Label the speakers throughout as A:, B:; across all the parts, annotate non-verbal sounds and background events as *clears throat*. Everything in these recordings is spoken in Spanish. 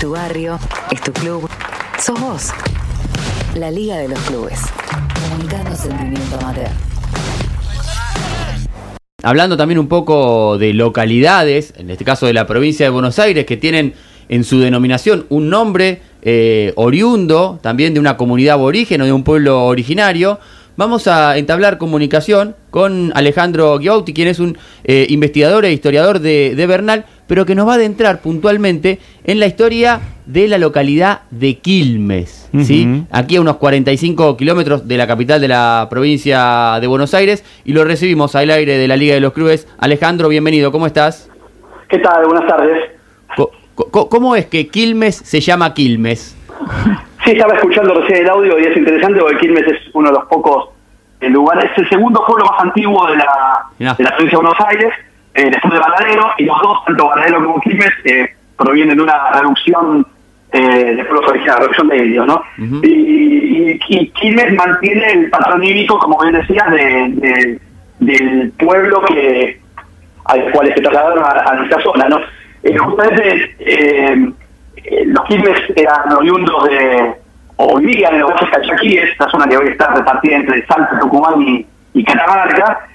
A: tu barrio, es tu club, sos vos. La Liga de los Clubes. Comunicando sentimiento amateur.
B: Hablando también un poco de localidades, en este caso de la provincia de Buenos Aires, que tienen en su denominación un nombre eh, oriundo, también de una comunidad aborigen o de un pueblo originario, vamos a entablar comunicación con Alejandro Giauti, quien es un eh, investigador e historiador de, de, Bernal, pero que nos va a adentrar puntualmente en la historia de la localidad de Quilmes, ¿sí? aquí a unos 45 kilómetros de la capital de la provincia de Buenos Aires, y lo recibimos al aire de la Liga de los Clubes. Alejandro, bienvenido, ¿cómo estás?
C: ¿Qué tal? Buenas tardes.
B: ¿Cómo es que Quilmes se llama Quilmes? *laughs*
C: Sí, estaba escuchando recién el audio y es interesante porque Quilmes es uno de los pocos eh, lugares, es el segundo pueblo más antiguo de la, de la provincia de Buenos Aires, eh, después de Baladero, y los dos, tanto Baladero como Quilmes, eh, provienen de una reducción eh, de pueblos originarios, reducción de ellos, ¿no? y, y, Quilmes mantiene el patronímico, como bien decías, de, del pueblo que al cual se trasladaron a, nuestra zona, ¿no? justamente los Quilmes eran oriundos de o vivían en los valles calchaquíes, esta zona que hoy está repartida entre Salta, Tucumán y, y Catamarca,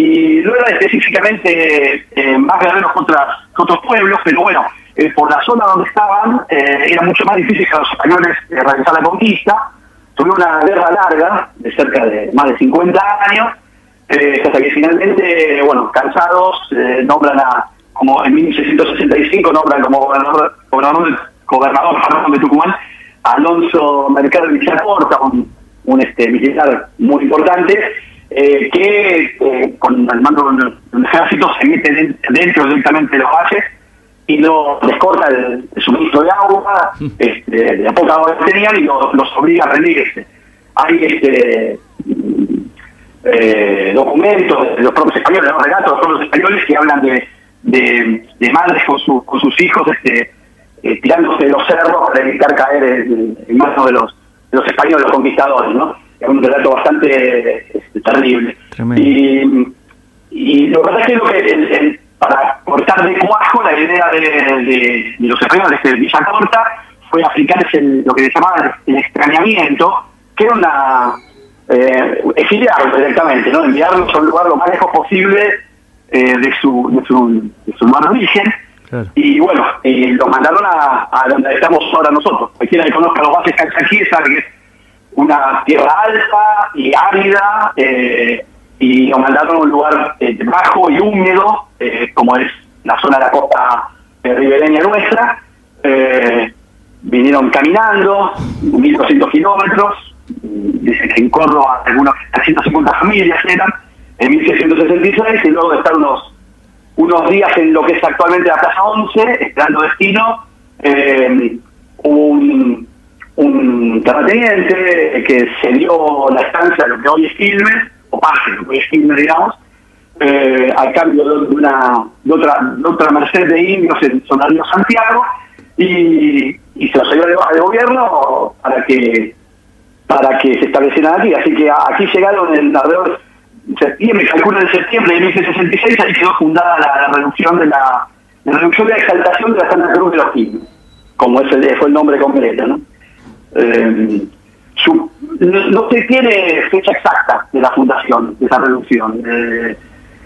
C: y no eran específicamente eh, más guerreros contra otros pueblos, pero bueno, eh, por la zona donde estaban eh, era mucho más difícil que los españoles realizar la conquista. Tuvieron una guerra larga, de cerca de más de 50 años, hasta que finalmente, bueno, cansados, nombran a, como en 1665, nombran como gobernador, gobernador, gobernador de Tucumán Alonso Mercado Villacorta, un, un este, militar muy importante, eh, que eh, con el mando de un ejército se mete dentro directamente de los valles y lo les corta el, suministro de agua, este, de la poca agua que tenían y los obliga a rendirse. Hay este eh, documentos de los propios españoles, los relatos de los propios españoles que hablan de, de, madres con, con sus hijos este, eh, tirándose de los cerros para evitar caer en, manos de los, de los españoles, los conquistadores, ¿no? Es un relato bastante este, terrible. Y, y lo que pasa es que, lo que para cortar de cuajo la idea de, los españoles de Villa Corta fue aplicarse lo que se llamaba el extrañamiento, que era una eh, exiliarlos directamente, ¿no? enviarlos a un lugar lo más lejos posible eh, de, su, de, su, de su lugar de origen, y bueno, eh, lo mandaron a, a, donde estamos ahora nosotros. Cualquiera que conozca los bases aquí sabe que una tierra alta y árida, eh, y lo mandaron a un lugar eh, bajo y húmedo, como es la zona de la costa ribereña nuestra. vinieron caminando, 1.200 kilómetros, dicen que en Córdoba algunas 350 familias eran, en 1666, y luego de estar unos unos días en lo que es actualmente la Plaza 11, esperando destino, eh, un, un terrateniente que se dio la estancia de lo que hoy es Quilmes, o parte de lo que hoy es Quilmes, digamos, eh, al cambio de, una de otra, de otra merced de indios en Sonario Santiago, y, se los dio de de gobierno para que para que se establecieran aquí. Así que aquí llegaron en alrededor septiembre, calculo de septiembre de 1966, ahí quedó fundada la, reducción de la, reducción de la exaltación de la Santa Cruz de los Quilmes, como es el, fue el nombre completo, ¿no? Eh, no, se tiene fecha exacta de la fundación de esa reducción. Eh,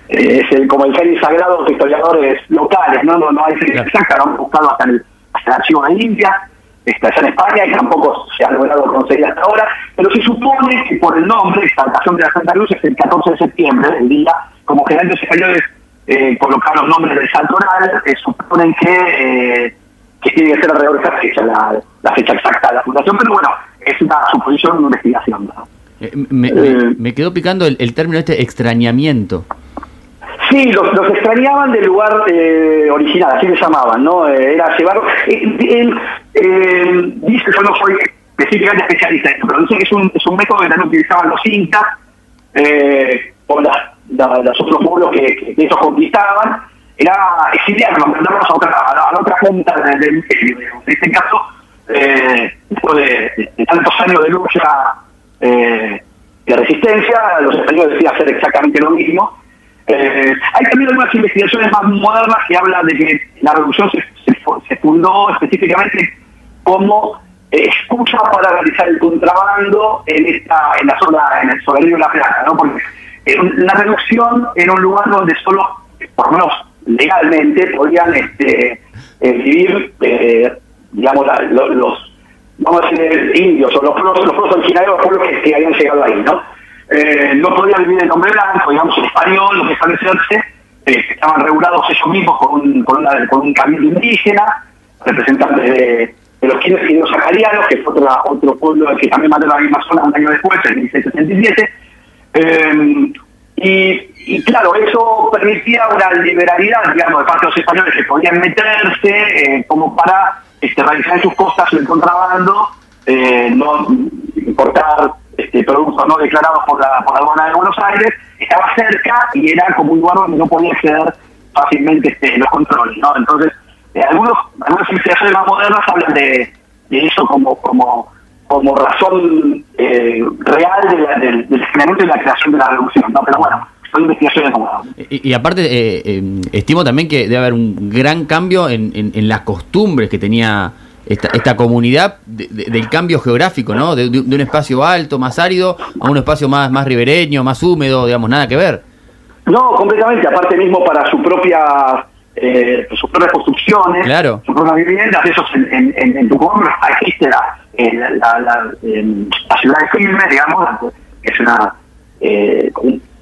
C: es el, como el genio sagrado de historiadores locales, no, no, no hay fecha exacta, lo han buscado hasta el, hasta el archivo de India está allá en España, que tampoco se ha logrado conseguir hasta ahora, pero se supone que por el nombre, exaltación de la Santa Cruz, es el 14 de septiembre, el día, como generalmente los españoles eh, colocaron los nombres del santo oral, eh, suponen que, eh, que tiene que ser alrededor de esa fecha, la, la, fecha exacta de la fundación, pero bueno, es una suposición, una investigación.
B: Eh, me, me, quedó picando el, el término este extrañamiento.
C: Sí, los, extrañaban del lugar eh, original, así le llamaban, ¿no? Eh, era llevar... Él, eh, dice, yo no soy específicamente especialista en esto, pero dice que es un, es un método que también utilizaban los incas, eh, o los otros pueblos que, ellos conquistaban, era exiliarlos, mandarlos a otra, a la, otra punta del imperio. En este caso, después de, de, tantos años de lucha de resistencia, los españoles decían hacer exactamente lo mismo, eh, hay también algunas investigaciones más modernas que hablan de que la revolución se, fundó específicamente como excusa para realizar el contrabando en esta en la zona en el soberanía de la Plata, ¿no? Porque la reducción en un lugar donde solo, por lo menos legalmente, podían este, eh, vivir, eh, digamos, los, vamos a decir, indios o los pueblos, los pueblos originarios, los pueblos que, habían llegado ahí, ¿no? Eh, no podían vivir en nombre blanco, digamos, en español, lo que establecerse, estaban regulados ellos mismos con un, con, una, con un camino indígena, representantes de, los quienes y los saharianos, que fue otro pueblo que también mató la misma zona un año después, en 1677, eh, y, claro, eso permitía una liberalidad, digamos, de parte de los españoles que podían meterse eh, como para este, realizar sus costas el contrabando, eh, no importar este, productos no declarados por la, por la aduana de Buenos Aires, estaba cerca y era como un lugar donde no podía acceder fácilmente este, los controles. ¿no? Entonces, algunos, algunas investigaciones más modernas hablan de, de eso como, como como razón eh, real de la, del, del y la creación de la revolución, ¿no? Pero bueno, son investigaciones.
B: Y, y aparte, eh, eh, estimo también que debe haber un gran cambio en, en, las costumbres que tenía esta, esta comunidad del cambio geográfico, ¿no? De, un espacio alto, más árido, a un espacio más, más ribereño, más húmedo, digamos, nada que ver.
C: No, completamente, aparte mismo para su propia eh, sus propias construcciones,
B: claro.
C: sus propias viviendas, eso en, en, en Tucumán existe la, la, la, la, ciudad de Filme, digamos, que es una, eh,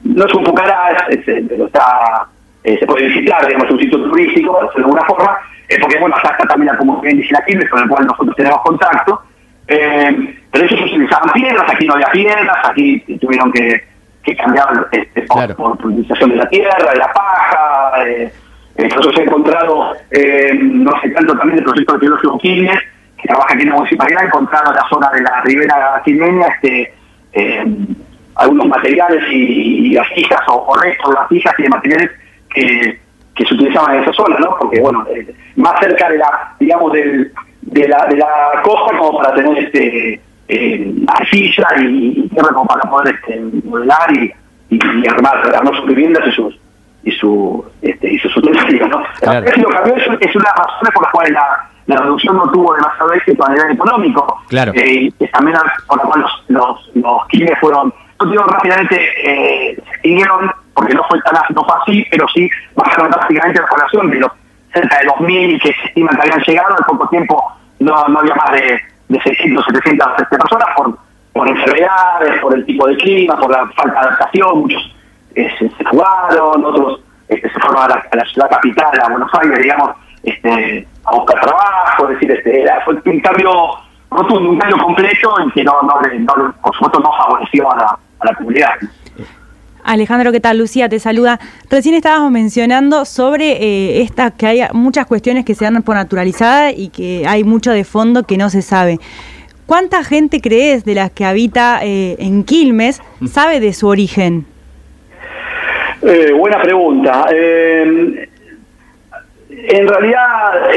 C: no es un Pucará, pero está, eh, se puede visitar, digamos, un sitio turístico, de alguna forma, eh, porque bueno, acá está también la comunidad indígena Quilmes, con el cual nosotros tenemos contacto, eh, pero ellos utilizaban piedras, aquí no había piedras, aquí tuvieron que, que cambiar este, por, por, utilización de la tierra, de la paja, eh, nosotros hemos encontrado, eh, no sé tanto también el proyecto arqueológico Quilmes, que trabaja aquí en la municipalidad, encontrado en la zona de la ribera quilmeña este, eh, algunos materiales y, vasijas o, restos de vasijas y de materiales que, que, se utilizaban en esa zona, ¿no? Porque, bueno, eh, más cerca de la, digamos, del, de, la, de la costa como para tener este eh, arcilla y, tierra como para poder este, modelar y, y, armar, armar sus viviendas y sus y su este, y sus utensilios, ¿no? Claro. Es, es una razón por la cual la la reducción no tuvo demasiado éxito a nivel económico.
B: Claro.
C: Eh, y también por lo cual los, los, los fueron, digo rápidamente, eh, porque no fue tan no fue así, pero sí bajaron drásticamente la población de los cerca de 2.000 que se estiman que habían llegado, al poco tiempo no, no había más de, de 600, 700 este, personas por, por enfermedades, por el tipo de clima, por la falta de adaptación, muchos eh, se, se, otros este, se fueron a la, a la ciudad capital, a Buenos Aires, digamos, este, a buscar trabajo, es decir, este, era, fue un cambio rotundo, un cambio completo en que no, no, no por supuesto no favoreció a la, a la comunidad.
D: Alejandro, ¿qué tal? Lucía te saluda. Recién estábamos mencionando sobre eh, esta, que hay muchas cuestiones que se dan por naturalizada y que hay mucho de fondo que no se sabe. ¿Cuánta gente crees de las que habita eh, en Quilmes sabe de su origen?
C: Eh, buena pregunta. Eh, en realidad,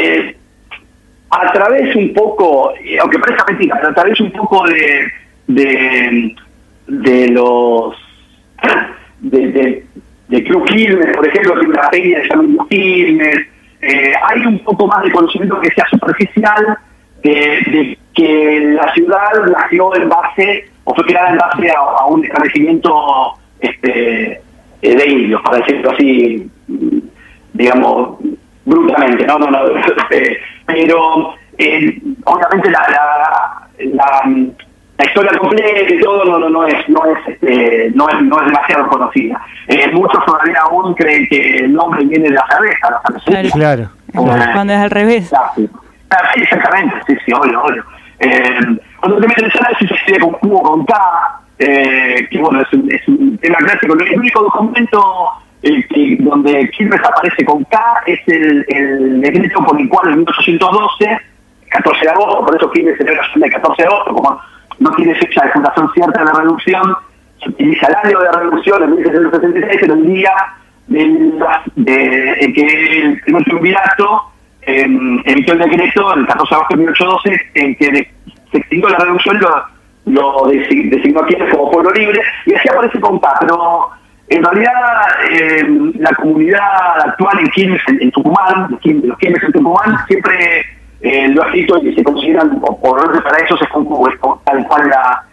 C: a través un poco, aunque parezca mentira, a través un poco de, de, de los *clears throat* de, de, de Club Quilmes, por ejemplo, que una peña de San Quilmes, eh, hay un poco más de conocimiento que sea superficial de, que la ciudad nació en base, o fue creada en base a, un establecimiento este, de indios, para decirlo así, digamos, brutamente, no, no, no, *laughs* eh, pero eh, obviamente la, historia completa y todo no, no, no es no es este, no es no es demasiado conocida. Eh, muchos todavía aún creen que el nombre viene de la cerveza, la
D: cerveza. Claro, claro. cuando es al revés.
C: sí. exactamente, sí, sí, obvio, obvio. Eh, cuando te metes en si se escribe con Q con K, eh, que bueno, es un, es un tema clásico, el único documento el, donde Quilmes aparece con K es el, el decreto por el cual en 1812, 14 de agosto, por eso Quilmes celebra el 14 de agosto, como no tiene fecha de fundación cierta de la revolución, se utiliza el año de la revolución en 1776, pero el día en que el primer triunvirato eh, emitió el decreto, el 14 de agosto de 1812, en que se extinguió la revolución, lo, lo designó a Quilmes como pueblo libre, y así aparece K, pero en realidad, eh, la comunidad actual en Quilmes, en, Tucumán, de los Quilmes en Tucumán, siempre eh, lo ha escrito y se consideran, por para eso es como, tal cual la,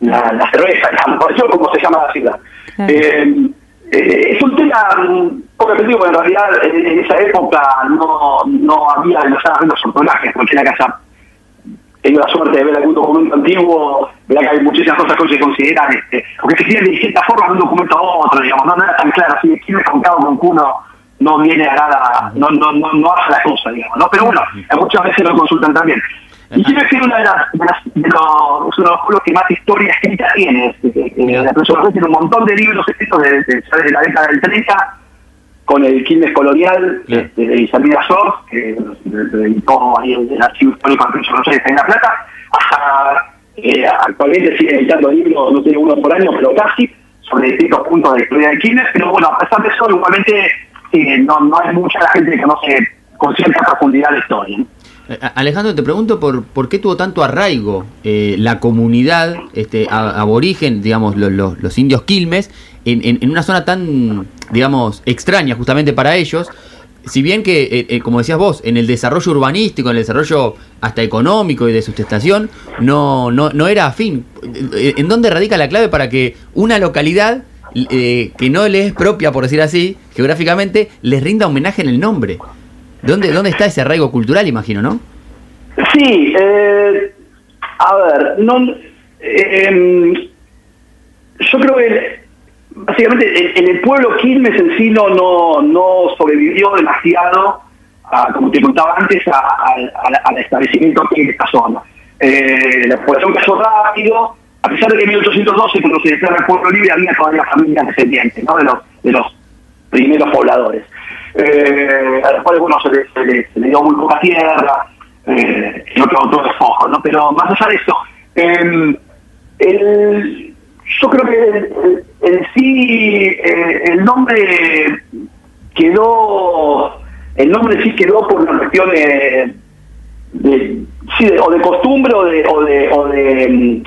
C: la, la cerveza, *laughs* como se llama la ciudad. Eh, eh, es un tema poco aprendido, porque en realidad en, esa época no, no había los ortografias, porque la casa tengo la suerte de ver algún documento antiguo, verá que hay muchísimas cosas que se consideran, este, porque se escriben de distintas formas de un documento a otro, digamos, no, nada tan claro, si escribe con cada con uno no viene a nada, no, no, no, no hace la cosa, digamos, ¿no? Pero bueno, muchas veces lo consultan también. Y quiero decir una de las, de, las, de los, uno de los pueblos que más historia escrita tiene. La persona tiene un montón de libros escritos desde de, la década del 30, con el Quilmes Colonial este, de Isabel Azor, que editó ahí el, Archivo Histórico de Buenos Aires en La Plata, hasta eh, actualmente sigue editando libros, no tiene uno por año, pero casi, sobre distintos puntos de la historia de Quilmes, pero bueno, a pesar de eso, igualmente no, no hay mucha gente que conoce con cierta profundidad la historia.
B: Eh, Alejandro, te pregunto por, por qué tuvo tanto arraigo eh, la comunidad este, aborigen, digamos, los, los, indios Quilmes, en, en, una zona tan, digamos, extraña justamente para ellos. Si bien que, eh, como decías vos, en el desarrollo urbanístico, en el desarrollo hasta económico y de sustentación, no, no, no era afín. ¿En dónde radica la clave para que una localidad que no le es propia, por decir así, geográficamente, les rinda homenaje en el nombre? ¿Dónde, ¿Dónde está ese arraigo cultural, imagino, no?
C: Sí, eh, a ver, no, eh, em, yo creo que básicamente en, el pueblo Quilmes en sí no, no, sobrevivió demasiado, como te contaba antes, al establecimiento aquí en esta. Eh, la población cayó rápido, a pesar de que en 1812, cuando se declara el pueblo libre, había todavía familias descendientes ¿no? de, los, primeros pobladores eh, a los cuales bueno, se le, se, le, dio muy poca tierra, eh, y otro, otro despojo, ¿no? Pero más allá de eso, el, yo creo que en sí eh, el nombre quedó, el nombre sí quedó por una cuestión de, sí, o de costumbre o de, de,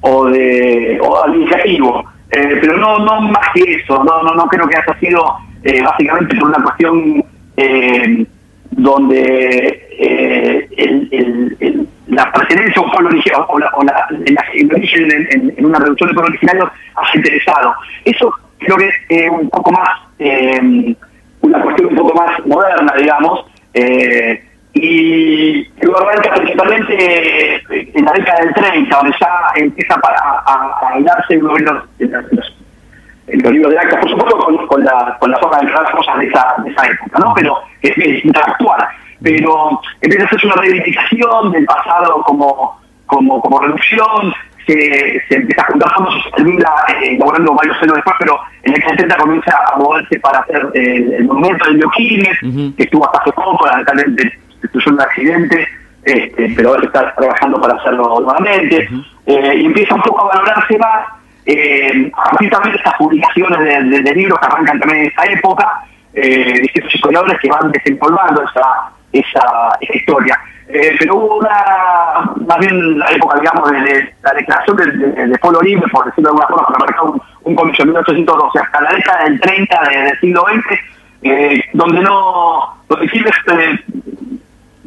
C: o de o administrativo. Eh, pero no no más que eso, no no no creo que haya sido eh, básicamente por una cuestión eh, donde eh, el, la presidencia o, la, o la, el origen en, una reducción de pueblos originarios ha interesado. Eso creo que es un poco más, una cuestión un poco más moderna, digamos, y luego arranca principalmente en la década del 30, donde ya empieza a, de los en los libros de actas, por supuesto con, con la, con la forma de las cosas de esa, de esa época, ¿no? Pero es, es actual. Pero empieza a hacerse una reivindicación del pasado como, como, como reducción, se, se empieza a juntar fondos se termina eh, logrando varios años después, pero en el 70 comienza a moverse para hacer el, el monumento del Bioquines, que estuvo hasta hace poco, lamentablemente destruyó un accidente, este, pero ahora está trabajando para hacerlo nuevamente, eh, y empieza un poco a valorarse más eh, también estas publicaciones de, libros que arrancan también en esa época, eh, distintos historiadores que van desempolvando esa, esa, historia. Eh, pero hubo una, más bien la época, digamos, de, la declaración del Pueblo Libre, por decirlo de alguna forma, que marcó un, un comienzo en 1812 hasta la década del 30 del siglo XX, eh, donde no, donde Chile,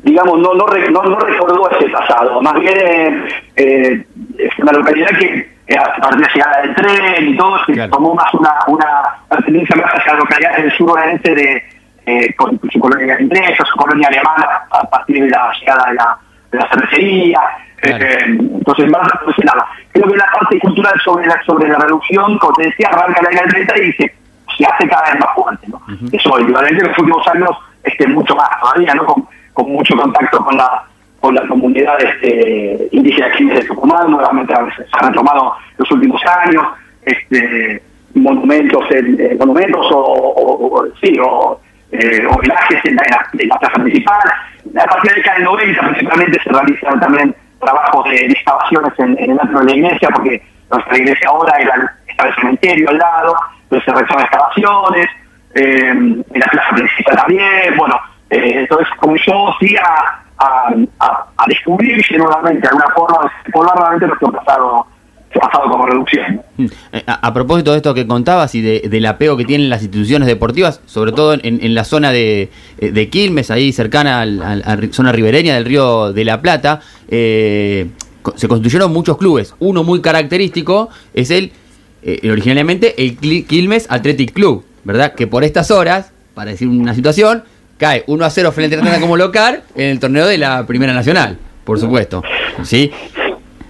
C: digamos, no, no, no, recordó ese pasado, más bien eh, es una localidad que a partir de la llegada del tren y todo, se tomó más una, una tendencia más hacia localidades del sur oeste de eh, con su colonia inglesa, su colonia alemana, a partir de la llegada de la, de la cervecería. Eh, entonces, más, entonces, nada. Creo que la parte cultural sobre la, sobre la reducción, como te decía, arranca la década del 30 y se, se hace cada vez más fuerte. ¿no? Eso, evidentemente, en los últimos años, este, mucho más todavía, ¿no? con, con mucho contacto con la con la comunidad este, indígena de Tucumán, nuevamente se han tomado los últimos años, este, monumentos, en, monumentos o, o, sí, o, eh, en la, plaza principal. A partir de la década del 90 principalmente se realizan también trabajos de excavaciones en, el antro de la iglesia, porque nuestra iglesia ahora era, estaba el cementerio al lado, entonces se realizan excavaciones, eh, en la plaza principal también, bueno, eh, entonces yo sí a, a, a, descubrirse nuevamente, de alguna forma, explorar nuevamente nuestro pasado pasado como reducción. Mm.
B: Eh, a, propósito de esto que contabas y del apego que tienen las instituciones deportivas, sobre todo en, la zona de, eh, de, Quilmes, ahí cercana a la zona ribereña del río de la Plata, eh, se construyeron muchos clubes. Uno muy característico es el, originalmente, el Quilmes Athletic Club, ¿verdad? Que por estas horas, para decir una situación, cae 1 a 0 frente a Atlanta como local en el torneo de la Primera Nacional, por supuesto. ¿sí?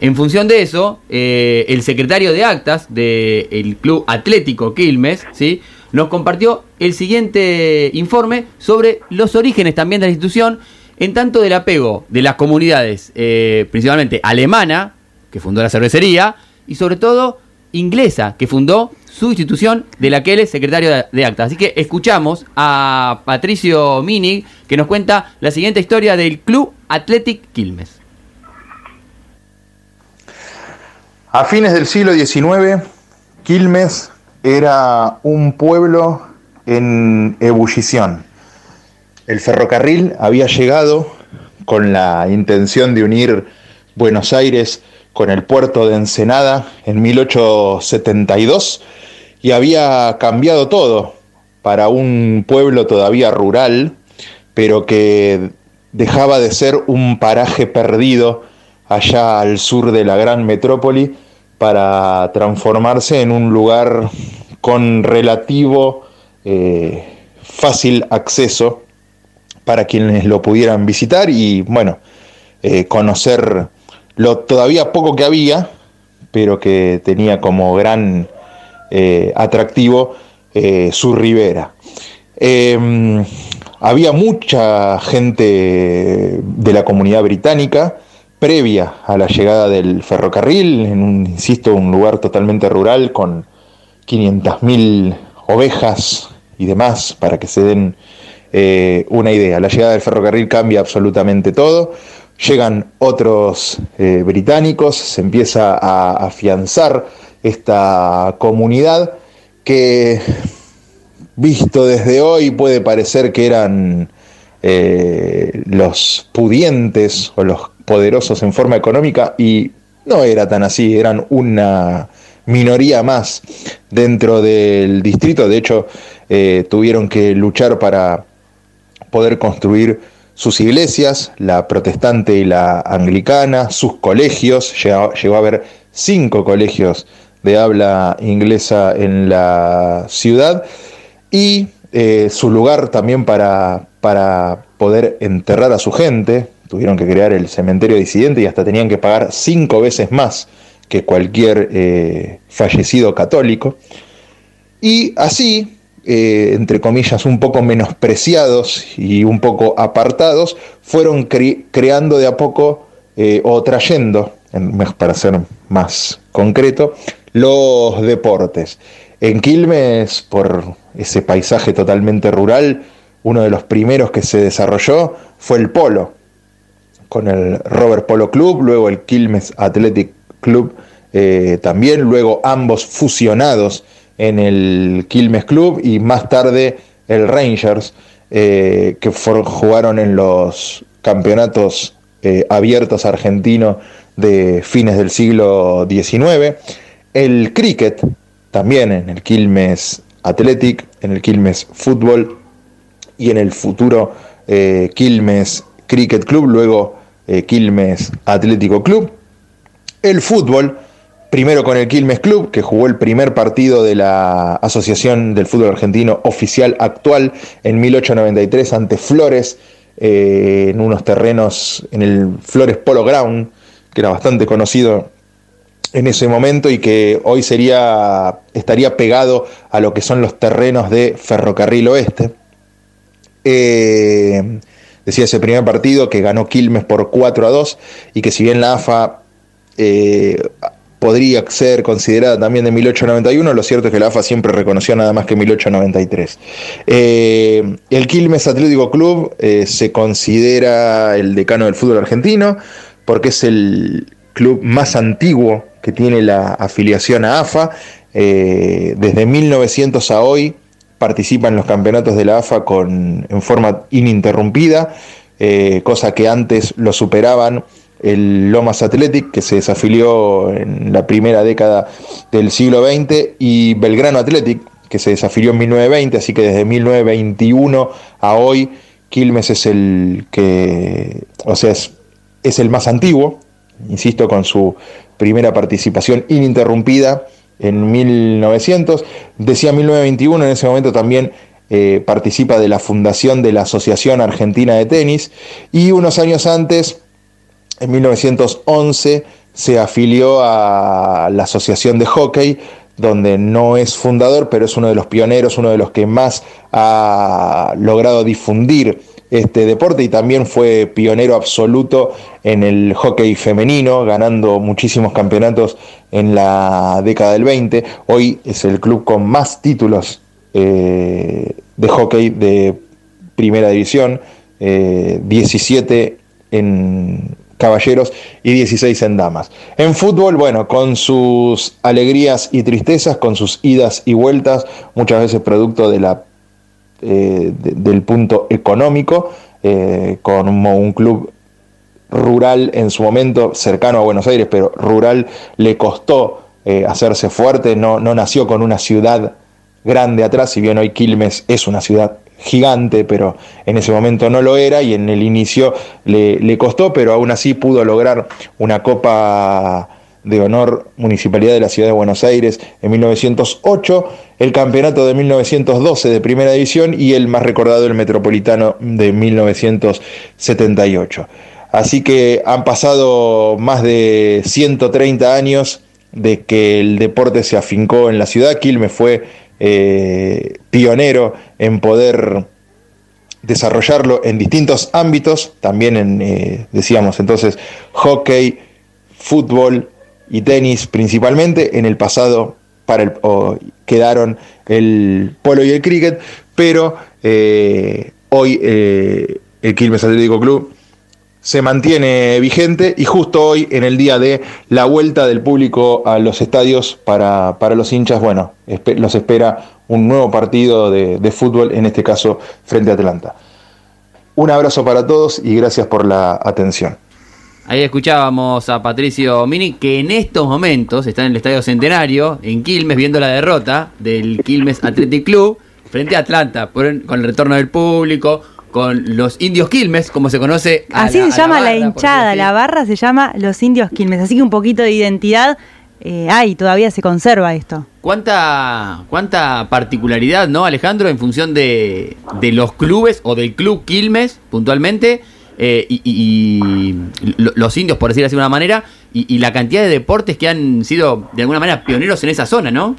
B: En función de eso, eh, el secretario de actas del Club Atlético Quilmes, ¿sí? nos compartió el siguiente informe sobre los orígenes también de la institución, en tanto del apego de las comunidades, eh, principalmente alemana, que fundó la cervecería, y sobre todo inglesa, que fundó su institución de la que él es secretario de, actas. Así que escuchamos a Patricio Minig, que nos cuenta la siguiente historia del Club Athletic Quilmes.
E: A fines del siglo XIX, Quilmes era un pueblo en ebullición. El ferrocarril había llegado con la intención de unir Buenos Aires con el puerto de Ensenada en 1872 y había cambiado todo para un pueblo todavía rural, pero que dejaba de ser un paraje perdido allá al sur de la gran metrópoli para transformarse en un lugar con relativo eh, fácil acceso para quienes lo pudieran visitar y bueno, eh, conocer lo todavía poco que había, pero que tenía como gran eh, atractivo su ribera. Em, había mucha gente de la comunidad británica, previa a la llegada del ferrocarril, en un, insisto, un lugar totalmente rural con 500.000 ovejas y demás, para que se den eh, una idea. La llegada del ferrocarril cambia absolutamente todo. Llegan otros eh, británicos, se empieza a afianzar esta comunidad que, visto desde hoy, puede parecer que eran eh, los pudientes o los poderosos en forma económica y no era tan así, eran una minoría más dentro del distrito, de hecho eh, tuvieron que luchar para poder construir sus iglesias, la protestante y la anglicana, sus colegios, llegó, a haber cinco colegios de habla inglesa en la ciudad. Y eh, su lugar también para, para poder enterrar a su gente, tuvieron que crear el cementerio disidente y hasta tenían que pagar cinco veces más que cualquier eh, fallecido católico. Y así, eh, entre comillas, un poco menospreciados y un poco apartados, fueron creando de a poco eh, o trayendo, para ser más concreto, los deportes. En Quilmes, por ese paisaje totalmente rural, uno de los primeros que se desarrolló fue el polo, con el Robert Polo Club, luego el Quilmes Athletic Club eh, también, luego ambos fusionados en el Quilmes Club y más tarde el Rangers, eh, que jugaron en los campeonatos eh, abiertos argentinos de fines del siglo XIX. El cricket, también en el Quilmes Athletic, en el Quilmes Fútbol y en el futuro Quilmes Cricket Club, luego eh, Quilmes Atlético Club. El fútbol, primero con el Quilmes Club, que jugó el primer partido de la Asociación del Fútbol Argentino oficial actual en 1893 ante Flores, eh, en unos terrenos en el Flores Polo Ground, que era bastante conocido en ese momento y que hoy sería estaría pegado a lo que son los terrenos de Ferrocarril Oeste. Eh, decía ese primer partido que ganó Quilmes por 4 a 2 y que si bien la AFA eh, podría ser considerada también de 1891, lo cierto es que la AFA siempre reconoció nada más que 1893. Eh, el Quilmes Atlético Club eh, se considera el decano del fútbol argentino porque es el club más antiguo que tiene la afiliación a AFA. desde 1900 a hoy participa en los campeonatos de la AFA con, en forma ininterrumpida, eh, cosa que antes lo superaban el Lomas Athletic, que se desafilió en la primera década del siglo XX, y Belgrano Athletic, que se desafilió en 1920, así que desde 1921 a hoy Quilmes es el que, o sea, es, es el más antiguo, insisto, con su primera participación ininterrumpida en 1900. Decía 1921, en ese momento también eh, participa de la fundación de la Asociación Argentina de Tenis y unos años antes, en 1911, se afilió a la Asociación de Hockey, donde no es fundador, pero es uno de los pioneros, uno de los que más ha logrado difundir este deporte y también fue pionero absoluto en el hockey femenino, ganando muchísimos campeonatos en la década del 20. Hoy es el club con más títulos eh, de hockey de primera división, 17 eh, en caballeros y 16 en damas. En fútbol, bueno, con sus alegrías y tristezas, con sus idas y vueltas, muchas veces producto de la eh, del punto económico, eh, con un, club rural en su momento, cercano a Buenos Aires, pero rural le costó eh, hacerse fuerte, no, no nació con una ciudad grande atrás, si bien hoy Quilmes es una ciudad gigante, pero en ese momento no lo era y en el inicio le, costó, pero aún así pudo lograr una copa de honor Municipalidad de la Ciudad de Buenos Aires en 1908, el campeonato de 1912 de Primera División y el más recordado el Metropolitano de 1978. Así que han pasado más de 130 años de que el deporte se afincó en la ciudad. Quilmes fue eh, pionero en poder desarrollarlo en distintos ámbitos, también en, eh, decíamos entonces, hockey, fútbol, y tenis principalmente. En el pasado para el, quedaron el polo y el cricket, pero eh, hoy el Quilmes Atlético Club se mantiene vigente y justo hoy, en el día de la vuelta del público a los estadios para, para los hinchas, bueno, los espera un nuevo partido de, de fútbol, en este caso frente a Atlanta. Un abrazo para todos y gracias por la atención.
B: Ahí escuchábamos a Patricio Mini, que en estos momentos está en el Estadio Centenario, en Quilmes, viendo la derrota del Quilmes Athletic Club frente a Atlanta, con el retorno del público, con los indios Quilmes, como se conoce.
D: Así se llama la, hinchada, la barra se llama los indios Quilmes, así que un poquito de identidad eh, hay, todavía se conserva esto.
B: ¿Cuánta, ¿Cuánta particularidad, no, Alejandro, en función de, de los clubes o del club Quilmes puntualmente? Eh, y, los indios, por decir así de una manera, y, la cantidad de deportes que han sido de alguna manera pioneros en esa zona, ¿no?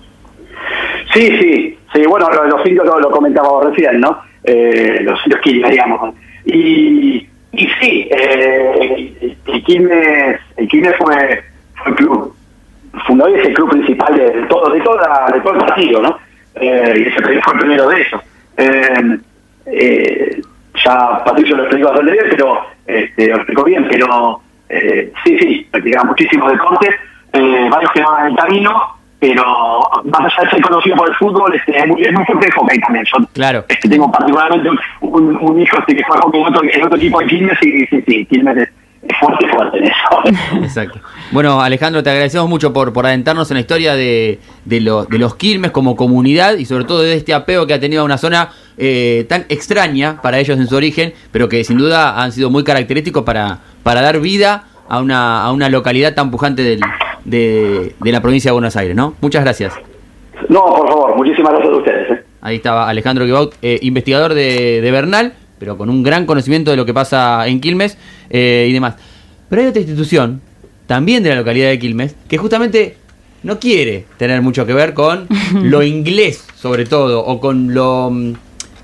C: Sí, sí, sí, bueno, los indios lo, comentábamos recién, ¿no? Eh, los Quilmes, digamos. Y, y sí, eh, el, Quilmes, el Quilmes fue, fue el club, fundó y es el club principal de, todo, de, toda, de todo el partido, ¿no? Eh, y ese fue el primero de ellos. Eh, eh, ya Patricio lo explicó bastante bien, pero este, lo explicó bien, pero sí, sí, practicaba muchísimos deportes, eh, varios que en el camino, pero más allá de ser conocido por el fútbol, este, es, muy, es muy fuerte el hockey también. Yo
B: claro.
C: este, tengo particularmente un, un hijo este, que juega en otro, en otro equipo de Quilmes y sí, sí, Quilmes es, fuerte, fuerte en eso. *laughs*
B: Exacto. Bueno, Alejandro, te agradecemos mucho por, por adentrarnos en la historia de, de, de los Quilmes como comunidad y sobre todo de este apego que ha tenido una zona eh, tan extraña para ellos en su origen, pero que sin duda han sido muy característicos para, para dar vida a una, a una localidad tan pujante del, de, la provincia de Buenos Aires, ¿no? Muchas gracias.
C: No, por favor, muchísimas gracias a ustedes. ¿eh?
B: Ahí estaba Alejandro Guibaut, eh, investigador de, de, Bernal, pero con un gran conocimiento de lo que pasa en Quilmes y demás. Pero hay otra institución, también de la localidad de Quilmes, que justamente no quiere tener mucho que ver con *laughs* lo inglés, sobre todo, o con lo mm,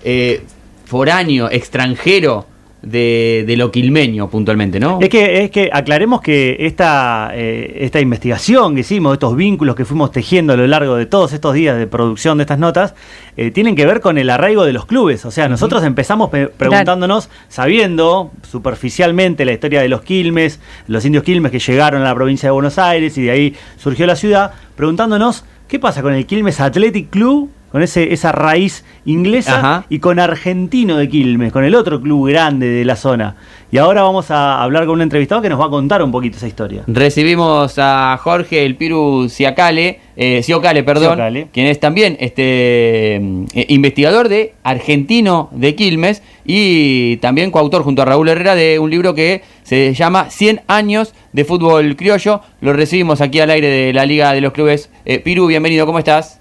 B: eh, foráneo, extranjero de, de, lo quilmeño puntualmente, ¿no?
F: Es que, es que aclaremos que esta, eh, esta investigación que hicimos, estos vínculos que fuimos tejiendo a lo largo de todos estos días de producción de estas notas, eh, tienen que ver con el arraigo de los clubes. O sea, nosotros empezamos preguntándonos, sabiendo superficialmente la historia de los Quilmes, los indios Quilmes que llegaron a la provincia de Buenos Aires y de ahí surgió la ciudad, preguntándonos qué pasa con el Quilmes Athletic Club con ese, esa raíz inglesa y con Argentino de Quilmes, con el otro club grande de la zona. Y ahora vamos a hablar con un entrevistado que nos va a contar un poquito esa historia.
B: Recibimos a Jorge El Piru Siacale, eh, perdón, quien es también este eh, investigador de Argentino de Quilmes y también coautor junto a Raúl Herrera de un libro que se llama 100 años de fútbol criollo. Lo recibimos aquí al aire de la Liga de los Clubes. Eh, Piru, bienvenido, ¿cómo estás?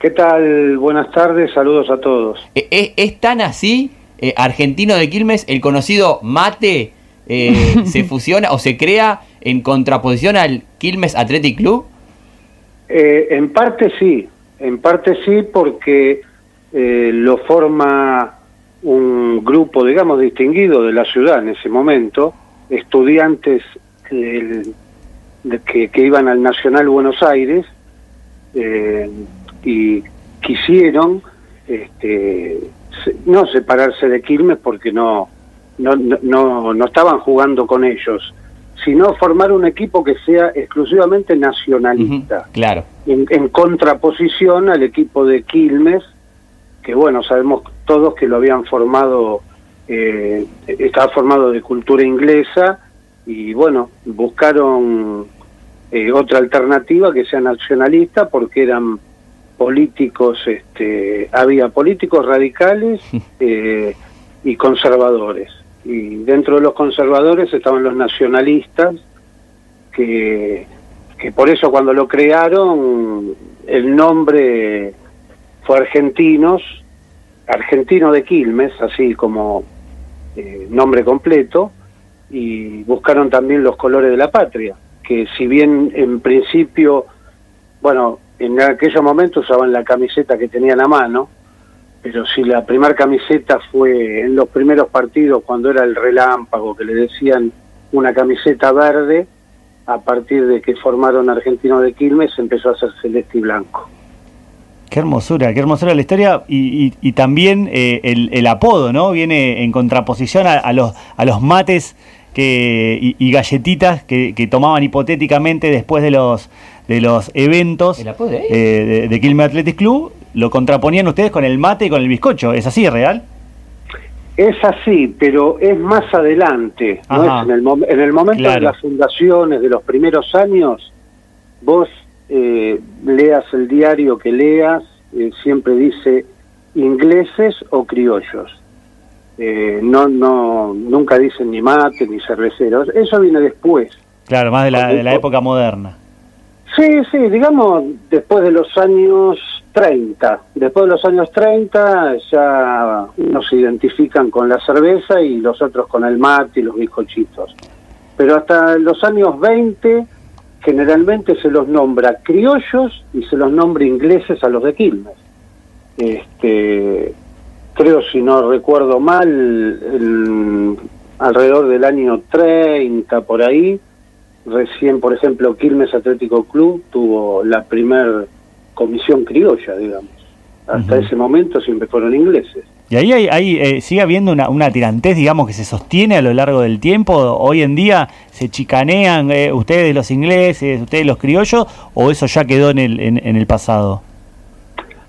G: ¿Qué tal? Buenas tardes, saludos a todos.
B: Eh, ¿Es, tan así, eh, argentino de Quilmes, el conocido mate, *laughs* se fusiona o se crea en contraposición al Quilmes Athletic Club?
G: en parte sí, en parte sí, porque lo forma un grupo, digamos, distinguido de la ciudad en ese momento, estudiantes que, iban al Nacional Buenos Aires eh, y quisieron este, no separarse de Quilmes porque no, no, no, no estaban jugando con ellos, sino formar un equipo que sea exclusivamente nacionalista.
B: claro.
G: En, en, contraposición al equipo de Quilmes, que bueno, sabemos todos que lo habían formado, eh, estaba formado de cultura inglesa y bueno, buscaron eh, otra alternativa que sea nacionalista porque eran políticos, este, había políticos radicales *laughs* eh, y conservadores. Y dentro de los conservadores estaban los nacionalistas, que, que por eso cuando lo crearon el nombre fue Argentinos, Argentino de Quilmes, así como eh, nombre completo, y buscaron también los colores de la patria, que si bien en principio, bueno, en aquellos momentos usaban la camiseta que tenían a mano, pero si la primera camiseta fue en los primeros partidos cuando era el relámpago, que le decían una camiseta verde, a partir de que formaron Argentino de Quilmes empezó a ser celeste y blanco.
F: Qué hermosura, qué hermosura la historia y, también eh, el, apodo, ¿no? Viene en contraposición a, los, a los mates que, y, galletitas que, tomaban hipotéticamente después de los, de los eventos eh, de, Quilmes Athletic Club. Lo contraponían ustedes con el mate y con el bizcocho. ¿Es así, es real?
G: Es así, pero es más adelante. ¿no? en, el en, el momento de las fundaciones, de los primeros años, vos eh, leas el diario que leas, eh, siempre dice ingleses o criollos. Eh, no, no, nunca dicen ni mate ni cerveceros. Eso viene después.
F: Claro, más de la, de la época moderna.
G: Sí, sí, digamos después de los años 30. Después de los años 30 ya unos se identifican con la cerveza y los otros con el mate y los bizcochitos. Pero hasta los años 20 generalmente se los nombra criollos y se los nombra ingleses a los de Quilmes. Este, creo, si no recuerdo mal, alrededor del año 30 por ahí, recién, por ejemplo, Quilmes Atlético Club tuvo la primer comisión criolla, digamos. Hasta ese momento siempre fueron ingleses.
F: Y ahí hay, eh, sigue habiendo una, una, tirantez, digamos, que se sostiene a lo largo del tiempo. Hoy en día se chicanean eh, ustedes los ingleses, ustedes los criollos, o eso ya quedó en el, en, el pasado.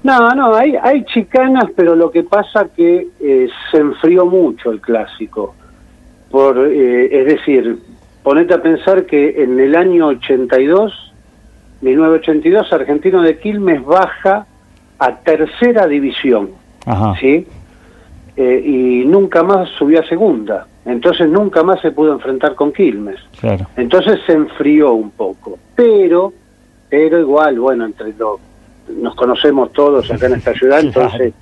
G: No, no, hay, hay chicanas, pero lo que pasa que eh, se enfrió mucho el clásico. Por, es decir, ponete a pensar que en el año 82, 1982, Argentino de Quilmes baja a tercera división. Ajá. ¿sí? Eh, y nunca más subió a segunda. Entonces nunca más se pudo enfrentar con Quilmes. Entonces se enfrió un poco. Pero, pero igual, bueno, entre los, nos conocemos todos acá en esta ciudad, *laughs* entonces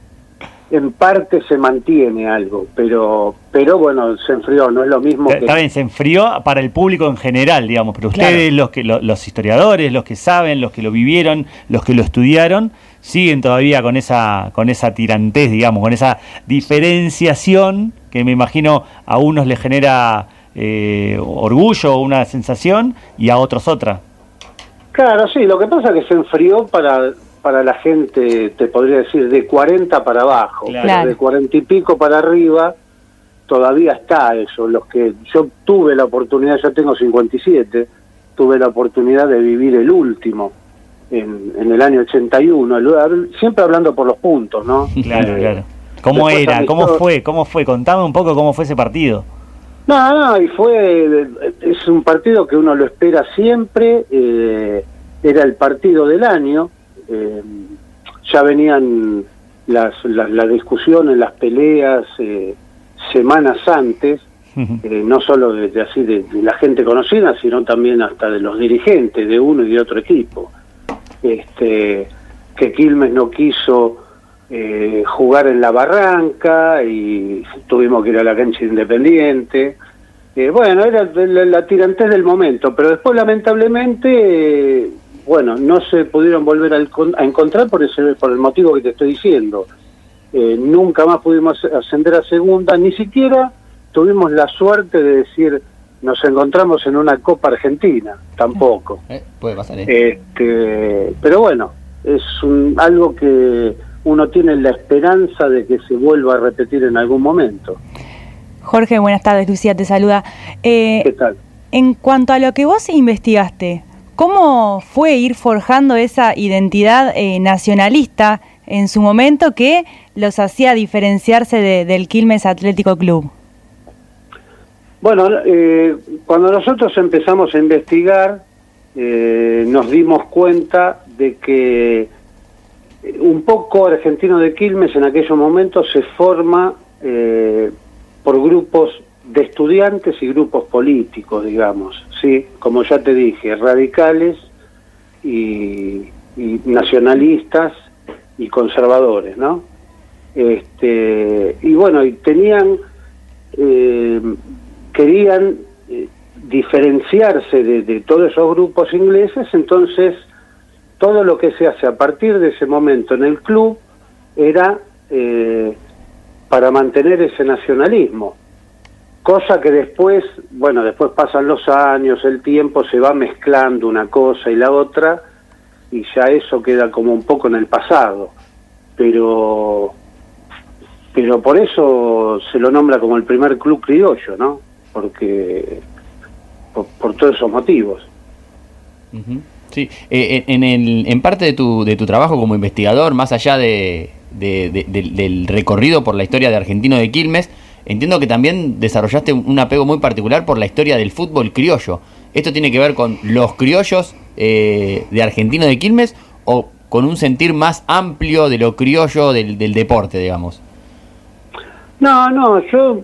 G: en parte se mantiene algo, pero pero bueno, se enfrió, no es lo mismo
F: Está bien, se enfrió para el público en general, digamos, pero ustedes, los, que, los historiadores, los que saben, los que lo vivieron, los que lo estudiaron, siguen todavía con esa, con esa tirantez, digamos, con esa diferenciación que me imagino a unos les genera eh, orgullo o una sensación y a otros otra.
G: Claro, sí, lo que pasa es que se enfrió para, para la gente, te podría decir, de 40 para abajo, pero de 40 y pico para arriba todavía está eso. Los que yo tuve la oportunidad, yo tengo 57, tuve la oportunidad de vivir el último en, el año 81, siempre hablando por los puntos, ¿no? *laughs*
F: Claro, claro. ¿Cómo era? ¿Cómo fue? ¿Cómo fue? Contame un poco cómo fue ese partido.
G: No, no, y fue, es un partido que uno lo espera siempre, eh, era el partido del año, eh, ya venían las, las, discusiones, las peleas eh, semanas antes, no solo de, así de, la gente conocida, sino también hasta de los dirigentes de uno y de otro equipo. Este, que Quilmes no quiso eh, jugar en la barranca y tuvimos que ir a la cancha independiente. Eh, bueno, era la, la, tirantez del momento, pero después lamentablemente, bueno, no se pudieron volver a, encontrar por, ese, por el motivo que te estoy diciendo. Eh, nunca más pudimos ascender a segunda, ni siquiera tuvimos la suerte de decir nos encontramos en una Copa Argentina, tampoco. *laughs*
B: puede pasar.
G: Este, pero bueno, es algo que uno tiene la esperanza de que se vuelva a repetir en algún momento.
D: Jorge, buenas tardes, Lucía te saluda.
G: Eh, ¿Qué tal?
D: En cuanto a lo que vos investigaste, ¿cómo fue ir forjando esa identidad eh, nacionalista en su momento que los hacía diferenciarse del Quilmes Atlético Club?
G: Bueno, eh, cuando nosotros empezamos a investigar, nos dimos cuenta de que un poco argentino de Quilmes en aquellos momentos se forma eh, por grupos de estudiantes y grupos políticos, digamos, sí, como ya te dije, radicales y, nacionalistas y conservadores, ¿no? Este, y bueno, y tenían, eh, querían eh, diferenciarse de, de todos esos grupos ingleses, entonces todo lo que se hace a partir de ese momento en el club era eh, para mantener ese nacionalismo. Cosa que después, bueno, después pasan los años, el tiempo se va mezclando una cosa y la otra, y ya eso queda como un poco en el pasado. Pero, pero por eso se lo nombra como el primer club criollo, ¿no? Porque, por, todos esos motivos.
B: Sí, eh, en, el, en parte de tu, de tu trabajo como investigador, más allá de, del recorrido por la historia de Argentino de Quilmes, entiendo que también desarrollaste un apego muy particular por la historia del fútbol criollo. ¿Esto tiene que ver con los criollos eh, de Argentino de Quilmes o con un sentir más amplio de lo criollo del, deporte, digamos?
G: No, no, yo...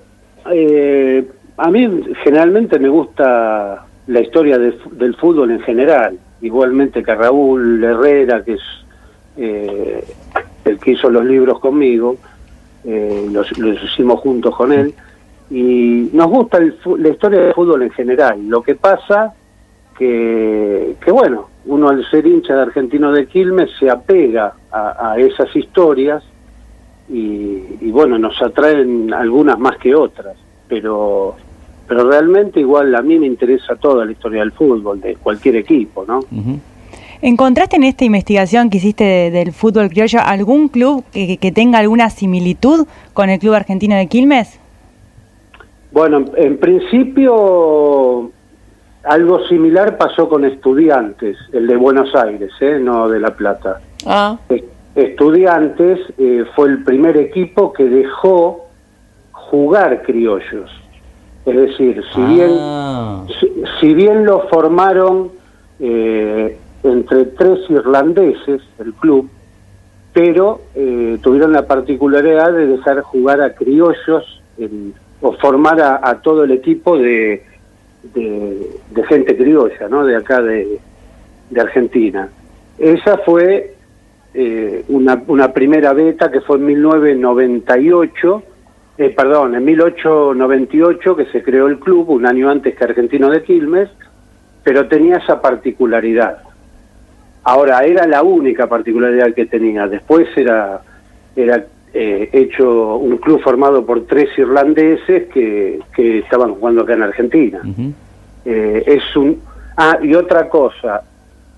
G: Eh, a mí generalmente me gusta la historia del fútbol en general igualmente que Raúl Herrera, que es eh, el que hizo los libros conmigo, eh, los, hicimos juntos con él, y nos gusta la historia del fútbol en general. Lo que pasa que, que bueno, uno al ser hincha de Argentino de Quilmes se apega a, esas historias y, y, bueno, nos atraen algunas más que otras, pero pero realmente igual a mí me interesa toda la historia del fútbol, de cualquier equipo, ¿no?
D: ¿Encontraste en esta investigación que hiciste del fútbol criollo algún club que, tenga alguna similitud con el Club Argentino de Quilmes?
G: Bueno, en, principio algo similar pasó con Estudiantes, el de Buenos Aires, ¿eh? no de La Plata.
D: Ah.
G: Estudiantes eh, fue el primer equipo que dejó jugar criollos es decir, si bien ah. si, bien lo formaron eh, entre tres irlandeses, el club, pero eh, tuvieron la particularidad de dejar jugar a criollos o formar a, todo el equipo de, de, gente criolla, ¿no? De acá de, de Argentina. Esa fue eh, una, una primera beta que fue en 1998 eh, perdón, en 1898 que se creó el club, un año antes que Argentino de Quilmes, pero tenía esa particularidad. Ahora, era la única particularidad que tenía. Después era, era eh, hecho un club formado por tres irlandeses que, que estaban jugando acá en Argentina. Eh, es un Ah, y otra cosa,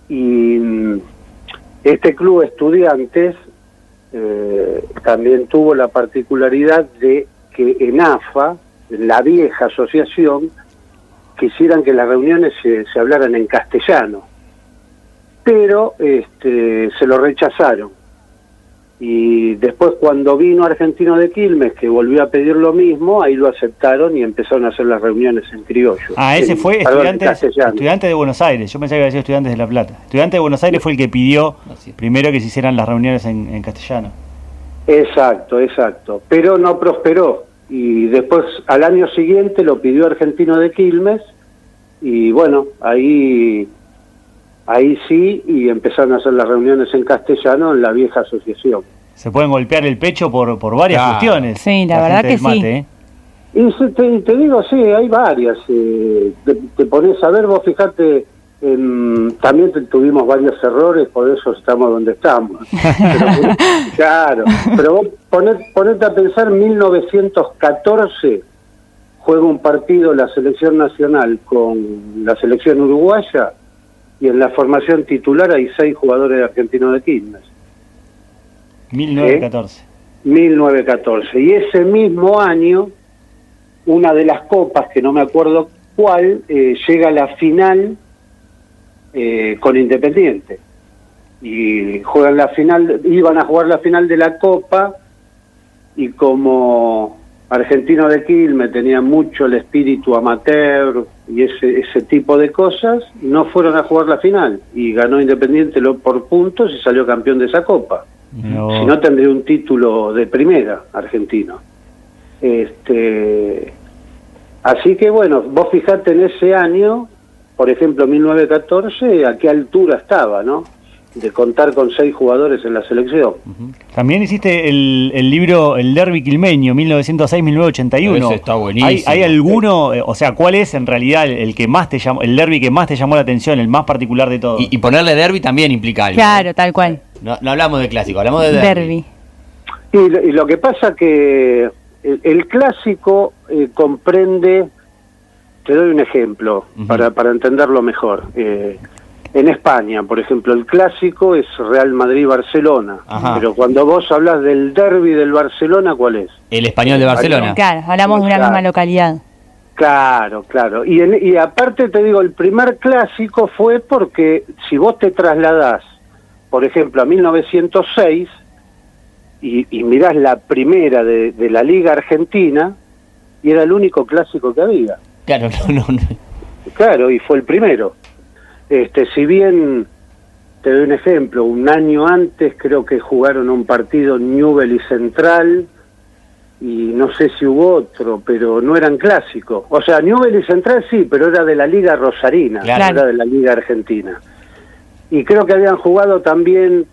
G: y mm, este club estudiantes eh, también tuvo la particularidad de que en AFA, la vieja asociación, quisieran que las reuniones se, hablaran en castellano. Pero este, se lo rechazaron. Y después cuando vino Argentino de Quilmes, que volvió a pedir lo mismo, ahí lo aceptaron y empezaron a hacer las reuniones en criollo.
F: Ah, ese fue estudiante, de Buenos Aires. Yo pensé que había sido estudiantes de La Plata. Estudiante de Buenos Aires fue el que pidió primero que se hicieran las reuniones en, en castellano.
G: Exacto, exacto. Pero no prosperó. Y después, al año siguiente, lo pidió Argentino de Quilmes. Y bueno, ahí, ahí sí, y empezaron a hacer las reuniones en castellano en la vieja asociación.
F: Se pueden golpear el pecho por, por varias
B: Claro.
F: cuestiones.
D: Sí, la verdad que
F: mate,
D: sí.
F: ¿eh?
G: Y se- te, te digo, sí, hay varias. eh, te, te pones a ver, vos fijate, también tuvimos varios errores, por eso estamos donde estamos. Pero, *laughs* claro, pero vos ponet- ponete a pensar, 1914 juega un partido la selección nacional con la selección uruguaya y en la formación titular hay seis jugadores de Argentino de Quilmes.
F: 1914.
G: 1914. Y ese mismo año, una de las copas, que no me acuerdo cuál, eh, llega a la final eh, con Independiente. Y juegan la final, iban a jugar la final de la copa y como Argentino de Quilmes tenía mucho el espíritu amateur y ese, ese tipo de cosas, no fueron a jugar la final y ganó Independiente por puntos y salió campeón de esa copa.
F: No.
G: Si no, tendría un título de primera argentino. Este, así que bueno, vos fijate en ese año, por ejemplo, 1914, a qué altura estaba, ¿no? De contar con seis jugadores en la selección.
F: También hiciste el, el libro El Derby Quilmeño, 1906-1981.
B: Ese está buenísimo.
F: ¿Hay, hay alguno, eh, o sea, cuál es en realidad el, el que más te llamó, el derby que más te llamó la atención, el más particular de todos?
B: Y, y ponerle derby también implica algo.
D: Claro, tal cual.
B: No, no hablamos de clásico, hablamos de derby.
D: Derby.
G: Y, lo- y lo que pasa que el, el clásico eh, comprende, te doy un ejemplo para, para entenderlo mejor. Eh, en España, por ejemplo, el clásico es Real Madrid-Barcelona, pero cuando vos hablas del derby del Barcelona, ¿cuál es?
B: El español de Barcelona.
D: Claro, hablamos de una
G: Claro.
D: misma localidad.
G: Claro, claro. Y, en- y aparte te digo, el primer clásico fue porque si vos te trasladás, por ejemplo, a 1906 y, y mirás la primera de, de la Liga Argentina, y era el único clásico que había.
B: Claro, *laughs* no, no, no.
G: Claro, y fue el primero. Este, si bien te doy un ejemplo, un año antes creo que jugaron un partido Newell y Central y no sé si hubo otro, pero no eran clásicos. O sea, Newell y Central sí, pero era de la Liga Rosarina,
B: Claro.
G: no era de la Liga Argentina. Y creo que habían jugado también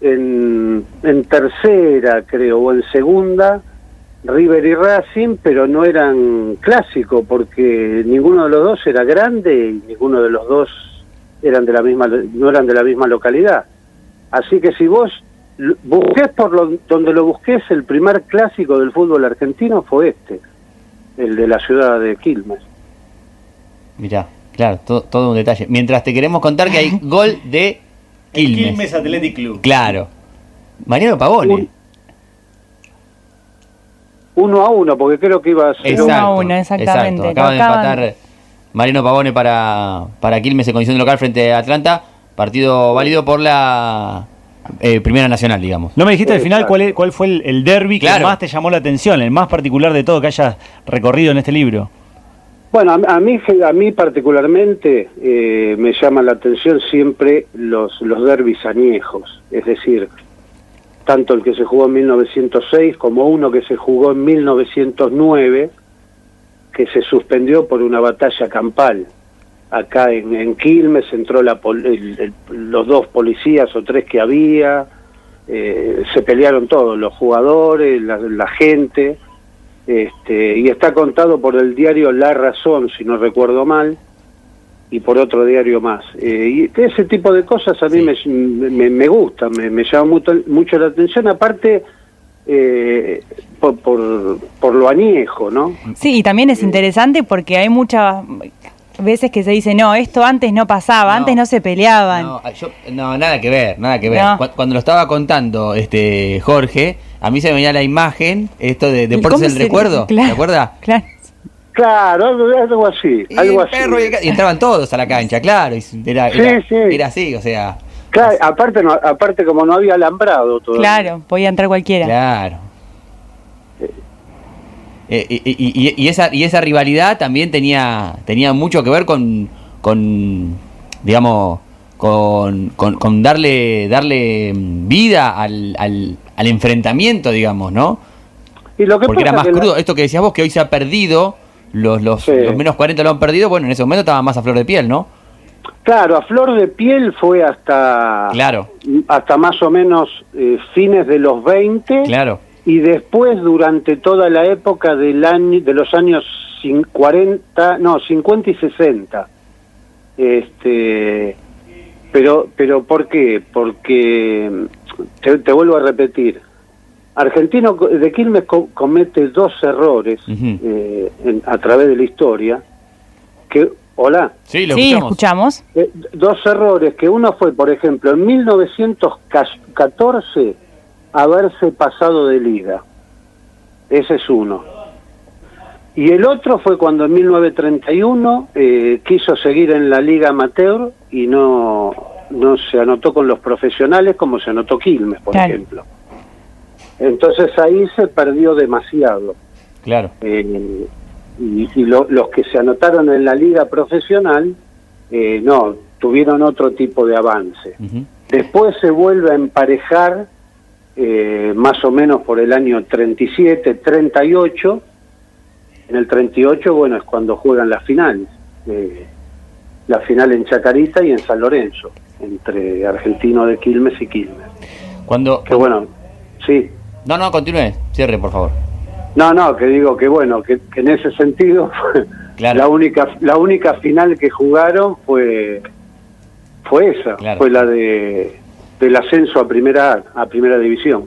G: en, en tercera, creo, o en segunda, River y Racing, pero no eran clásicos porque ninguno de los dos era grande y ninguno de los dos eran de la misma no eran de la misma localidad. Así que si vos busques por lo, donde lo busques, el primer clásico del fútbol argentino fue este, el de la ciudad de Quilmes.
B: Mirá, claro, todo, todo un detalle. Mientras te queremos contar que hay *laughs* gol de Quilmes.
F: Quilmes Athletic Club.
B: Claro. Mariano Pavone.
G: Un- Uno a uno, porque creo que iba a ser
D: Uno a uno, exactamente.
B: exacto. Acaba de empatar Mariano Pavone para, para Quilmes en condición de local frente a Atlanta. Partido válido por la eh, Primera Nacional, digamos.
F: No me dijiste al final cuál, es- cuál fue el, el derby que más te llamó la atención, el más particular de todo que hayas recorrido en este libro.
G: Bueno, a, a mí a mí particularmente eh, me llama la atención siempre los los derbis añejos, es decir, tanto el que se jugó en 1906 como uno que se jugó en 1909 que se suspendió por una batalla campal. Acá en, en Quilmes entró la pol- el- el- los dos policías o tres que había, eh, se pelearon todos, los jugadores, la, la gente, este, y está contado por el diario La Razón, si no recuerdo mal, y por otro diario más. Eh, y ese tipo de cosas a mí me, me, me gusta, me, me llama mucho, mucho la atención, aparte eh, por, por, por lo añejo, ¿no?
D: Sí, y también es interesante porque hay muchas veces que se dice, no, esto antes no pasaba,
B: No.
D: antes no se peleaban.
B: No, yo- no, nada que ver, nada que ver.
D: No.
B: Cuando lo estaba contando este Jorge, a mí se me venía la imagen, esto de Deportes
D: ¿Cómo
B: del Recuerdo, *laughs*
D: Claro,
B: ¿te acuerdas?
D: Claro.
G: Claro, algo, así.
B: Y,
G: algo
B: así. y, entraban todos a la cancha, claro. Era, era, así, o sea.
G: Claro, aparte, no, aparte como no había alambrado todo.
D: Claro, podía entrar cualquiera.
B: Claro. Eh, y, y, esa, y esa rivalidad también tenía, tenía mucho que ver con, con digamos, con, con, darle, darle vida al, al, al, enfrentamiento, digamos, ¿no?
G: Y lo que
B: Porque era más crudo. Esto que decías vos, que hoy se ha perdido, los, los, los, menos 40 lo han perdido, bueno, en ese momento estaba más a flor de piel, ¿no?
G: Claro, a flor de piel fue hasta,
B: claro.
G: hasta más o menos eh, fines de los 20.
B: Claro
G: y después durante toda la época del año, de los años 40, no, 50 y 60. Este, pero, pero ¿por qué? Porque, te, vuelvo a repetir, Argentino de Quilmes comete dos errores eh, a través de la historia, que, hola.
D: Sí, lo escuchamos.
G: Eh, dos errores, que uno fue, por ejemplo, en 1914 haberse pasado de liga. Ese es uno. Y el otro fue cuando en 1931 eh, quiso seguir en la liga amateur y no, no se anotó con los profesionales como se anotó Quilmes, por ejemplo. Entonces ahí se perdió demasiado.
B: Claro.
G: Eh, y, los que se anotaron en la liga profesional, eh, no, tuvieron otro tipo de avance. Después se vuelve a emparejar eh, más o menos por el año 37, 38. En el 38, bueno, es cuando juegan las finales. Eh, la final en Chacarita y en San Lorenzo, entre Argentino de Quilmes y Quilmes.
B: Cuando...
G: Que bueno, sí.
B: No, no, continúe, cierre, por favor.
G: No, no, que digo que bueno, que, en ese sentido *laughs* la única la única final que jugaron fue fue esa, fue la de del ascenso a primera a primera división.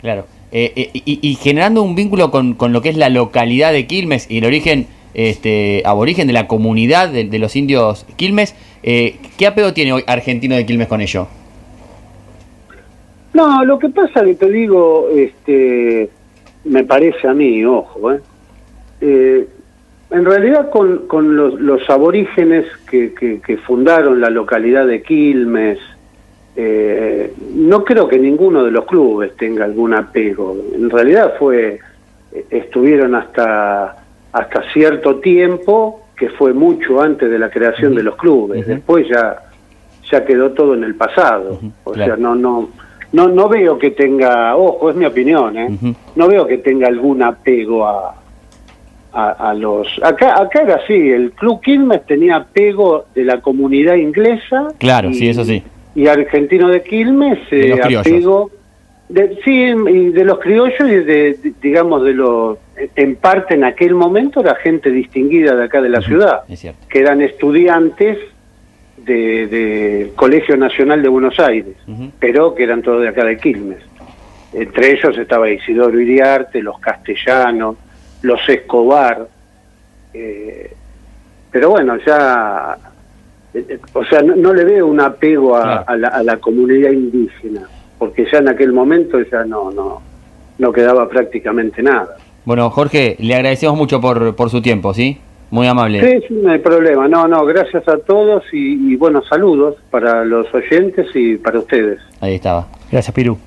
B: Claro. Eh, eh, y, generando un vínculo con, con, lo que es la localidad de Quilmes y el origen este, aborigen de la comunidad de, los indios Quilmes, eh, ¿qué apego tiene hoy Argentino de Quilmes con ello?
G: No, lo que pasa que te digo, este, me parece a mí, ojo, en realidad con, con los, los aborígenes que, que, fundaron la localidad de Quilmes, eh, no creo que ninguno de los clubes tenga algún apego. En realidad fue, estuvieron hasta, hasta cierto tiempo, que fue mucho antes de la creación de los clubes. Después ya, ya quedó todo en el pasado. O sea, no, no, no, no veo que tenga, ojo, es mi opinión, ¿eh? no veo que tenga algún apego a, a, los... Acá, acá era así, el Club Quilmes tenía apego de la comunidad inglesa.
B: Claro, sí, eso sí
G: y argentino de Quilmes eh, apego de, sí y de los criollos y de, digamos de los en parte en aquel momento era gente distinguida de acá de la ciudad que eran estudiantes del de Colegio Nacional de Buenos Aires pero que eran todos de acá de Quilmes entre ellos estaba Isidoro Iriarte los castellanos los Escobar eh, pero bueno ya o sea, no, le veo un apego a, la, comunidad indígena, porque ya en aquel momento ya no, no, no quedaba prácticamente nada.
B: Bueno, Jorge, le agradecemos mucho por, por su tiempo, ¿sí? Muy amable.
G: Sí, sí, no hay problema. No, no, gracias a todos y, y buenos saludos para los oyentes y para ustedes.
B: Ahí estaba.
F: Gracias, Piru.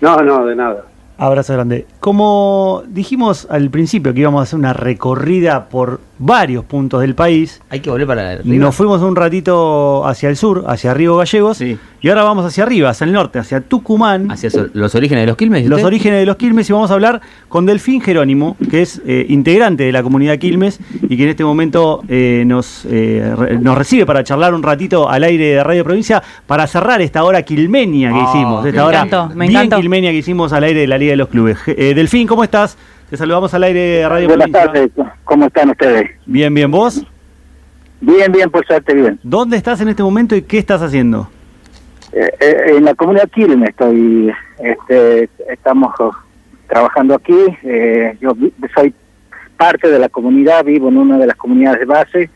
G: No, no, de nada.
F: Abrazo grande. Como dijimos al principio que íbamos a hacer una recorrida por varios puntos del país.
B: Hay que volver para
F: la Nos fuimos un ratito hacia el sur, hacia Río Gallegos. Y ahora vamos hacia arriba, hacia el norte, hacia Tucumán.
B: Hacia los orígenes de los Quilmes.
F: Los orígenes de los Quilmes y vamos a hablar con Delfín Jerónimo, que es eh, integrante de la comunidad Quilmes y que en este momento eh, nos, eh, nos recibe para charlar un ratito al aire de Radio Provincia para cerrar esta hora quilmenia que ah, hicimos. Esta hora bien quilmenia que hicimos al aire de la Liga de los Clubes. Delfín, ¿cómo estás? Te saludamos al aire de Radio
H: Buenas tardes, ¿cómo están ustedes?
F: Bien, bien, ¿vos?
H: Bien, bien, por suerte, bien.
F: ¿Dónde estás en este momento y qué estás haciendo?
H: Eh, eh, en la comunidad Quilmes estoy, este, estamos trabajando aquí, eh, yo soy parte de la comunidad, vivo en una de las comunidades de base,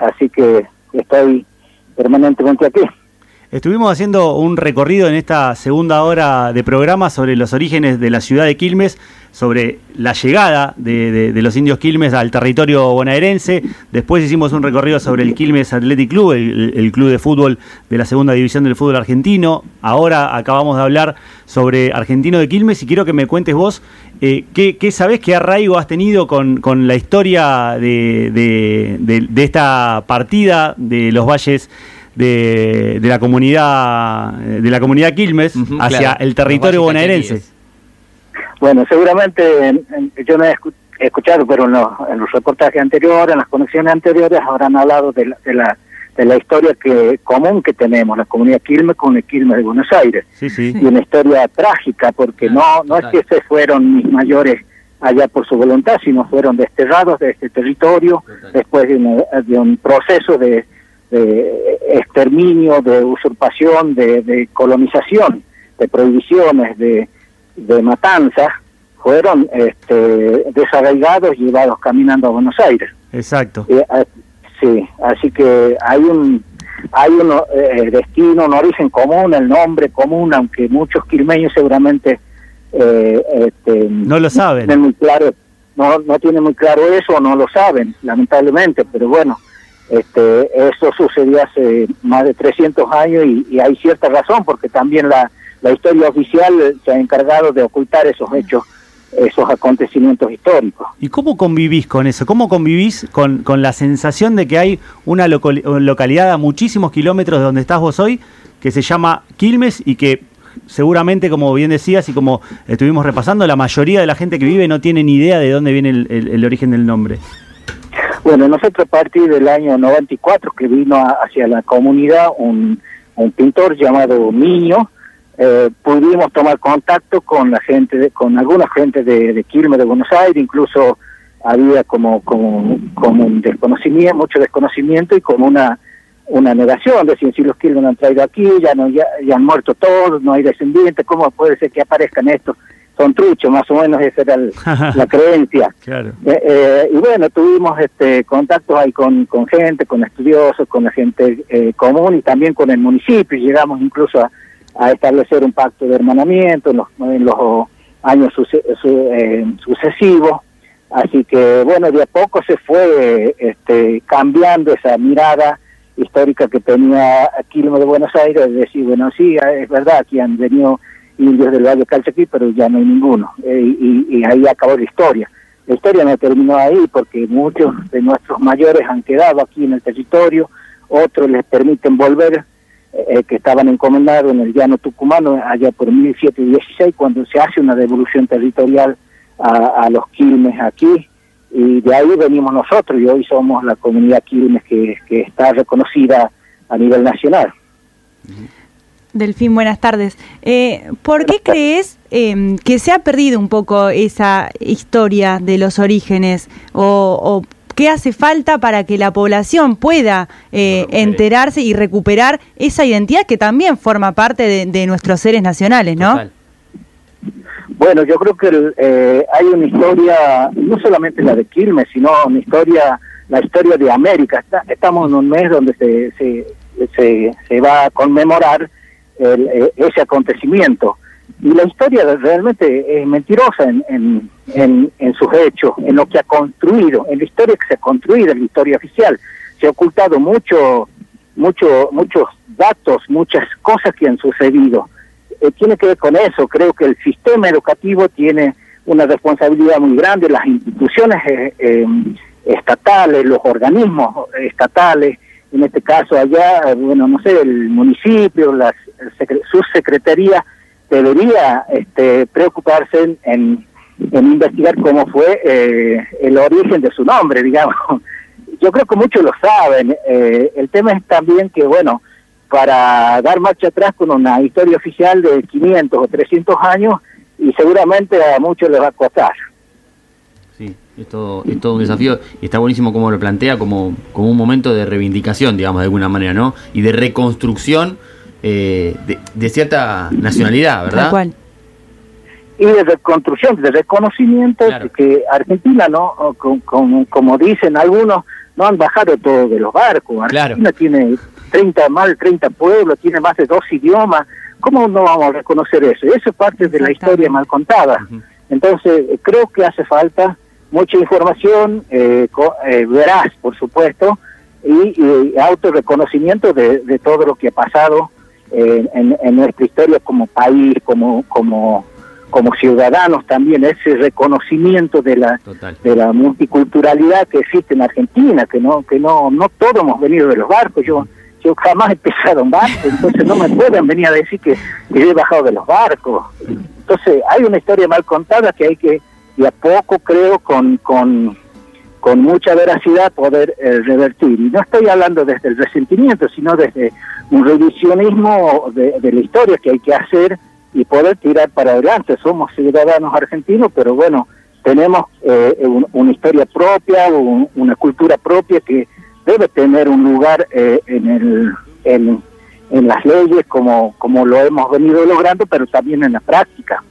H: así que estoy permanentemente aquí.
F: Estuvimos haciendo un recorrido en esta segunda hora de programa sobre los orígenes de la ciudad de Quilmes, sobre la llegada de, los indios Quilmes al territorio bonaerense. Después hicimos un recorrido sobre el Quilmes Athletic Club, el, club de fútbol de la segunda división del fútbol argentino. Ahora acabamos de hablar sobre Argentino de Quilmes y quiero que me cuentes vos eh, ¿qué, ¿qué, sabés, qué arraigo has tenido con, la historia de, de esta partida de los valles de, la comunidad de la comunidad Quilmes hacia el territorio bonaerense.
H: Bueno, seguramente yo no he escuchado, pero en los, reportajes anteriores, en las conexiones anteriores, habrán hablado de la, de la, de la historia que común que tenemos, la comunidad Quilmes con el Quilmes de Buenos Aires. Y una historia trágica, porque no, no es que se fueron mis mayores allá por su voluntad, sino fueron desterrados de este territorio después de un proceso de de exterminio, de usurpación, de, colonización, de prohibiciones, de, de matanzas, fueron este, desarraigados y llevados caminando a Buenos Aires.
F: Exacto.
H: Ah, sí, así que hay un hay un eh, destino, un origen común, el nombre común, aunque muchos quilmeños seguramente
F: eh, este, no lo saben.
H: muy claro, no, no tienen muy claro eso, no lo saben, lamentablemente, pero bueno, este, eso sucedió hace más de 300 años y, hay cierta razón porque también la, la, historia oficial se ha encargado de ocultar esos hechos, esos acontecimientos históricos.
F: ¿Y cómo convivís con eso? ¿Cómo convivís con, con la sensación de que hay una localidad a muchísimos kilómetros de donde estás vos hoy que se llama Quilmes y que seguramente, como bien decías y como estuvimos repasando, la mayoría de la gente que vive no tiene ni idea de dónde viene el origen del nombre?
H: Bueno, nosotros a partir del año 94 que vino hacia la comunidad un, un pintor llamado Niño, eh, pudimos tomar contacto con la gente, de, con alguna gente de, de Quilmes de Buenos Aires, incluso había como, como, como un desconocimiento, mucho desconocimiento y como una una negación, decir, si los Quilmes han traído aquí, ya no ya, ya han muerto todos, no hay descendientes, ¿cómo puede ser que aparezcan estos? Son truchos, más o menos esa era la creencia. Eh, eh, y bueno, tuvimos este contactos ahí con, con gente, con estudiosos, con la gente eh, común y también con el municipio. Llegamos incluso a, establecer un pacto de hermanamiento en los, en los años sucesivos. Así que bueno, de a poco se fue este, cambiando esa mirada histórica que tenía Quilmes de Buenos Aires, de decir, bueno, sí, es verdad, aquí han venido indios del Valle Calchaquí, pero ya no hay ninguno. Eh, y, ahí acabó la historia. La historia no terminó ahí porque muchos de nuestros mayores han quedado aquí en el territorio, otros les permiten volver, eh, que estaban encomendados en el llano tucumano allá por 1716, cuando se hace una devolución territorial a, los Quilmes aquí. Y de ahí venimos nosotros y hoy somos la comunidad Quilmes que está reconocida a nivel nacional.
D: Delfín, buenas tardes. Eh, ¿Por qué crees em, que se ha perdido un poco esa historia de los orígenes o, qué hace falta para que la población pueda eh, enterarse y recuperar esa identidad que también forma parte de, nuestros seres nacionales, ¿no?
H: Bueno, yo creo que eh, hay una historia, no solamente la de Quilmes, sino una historia, la historia de América. estamos en un mes donde se, se, se, se va a conmemorar eh, ese acontecimiento. Y la historia realmente es mentirosa en, en, en, sus hechos, en lo que ha construido, en la historia que se ha construido, en la historia oficial. Se ha ocultado mucho, mucho, muchos datos, muchas cosas que han sucedido. Eh, tiene que ver con eso. Creo que el sistema educativo tiene una responsabilidad muy grande, las instituciones eh, estatales, los organismos estatales, en este caso allá, bueno, no sé, el municipio, las, su secretaría debería este, preocuparse en, investigar cómo fue eh, el origen de su nombre, *laughs* digamos. Yo creo que muchos lo saben. Eh, el tema es también que, bueno, para dar marcha atrás con una historia oficial de 500 o 300 años, y seguramente a muchos les va a costar.
B: Es todo, es todo un desafío y está buenísimo como lo plantea como, como un momento de reivindicación, digamos, de alguna manera, ¿no? Y de reconstrucción eh, de, cierta nacionalidad, ¿verdad?
H: Cual. Y de reconstrucción, de reconocimiento que Argentina, ¿no? Como, como, dicen algunos, no han bajado todo de los barcos. Argentina tiene 30, más de 30 pueblos, tiene más de dos idiomas. ¿Cómo no vamos a reconocer eso? Eso es parte de la historia mal contada. Entonces, creo que hace falta mucha información, eh, eh, veraz, por supuesto, y, y autorreconocimiento de, de, todo lo que ha pasado en, en, nuestra historia como país, como, como, como ciudadanos también, ese reconocimiento de la, de la multiculturalidad que existe en Argentina, que no, que no, no todos hemos venido de los barcos, yo yo jamás he pisado un barco, entonces no me pueden venir a decir que, he bajado de los barcos. Entonces hay una historia mal contada que hay que, y a poco creo, con, con, con mucha veracidad poder eh, revertir. Y no estoy hablando desde el resentimiento, sino desde un revisionismo de, la historia que hay que hacer y poder tirar para adelante. Somos ciudadanos argentinos, pero bueno, tenemos eh, una historia propia, una cultura propia que debe tener un lugar eh, en, el, en, en, las leyes como, como lo hemos venido logrando, pero también en la práctica.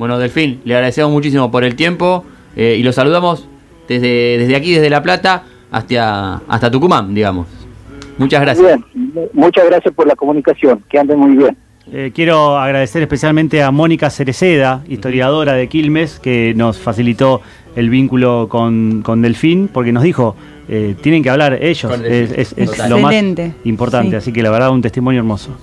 B: Bueno, Delfín, le agradecemos muchísimo por el tiempo eh, y lo saludamos desde, desde aquí, desde La Plata, hasta, hasta Tucumán, digamos. Muchas gracias.
H: muchas gracias por la comunicación, que ande muy bien.
F: Eh, quiero agradecer especialmente a Mónica Cereceda, historiadora de Quilmes, que nos facilitó el vínculo con, con Delfín, porque nos dijo, eh, tienen que hablar ellos, es, lo más importante, así que la verdad un testimonio hermoso.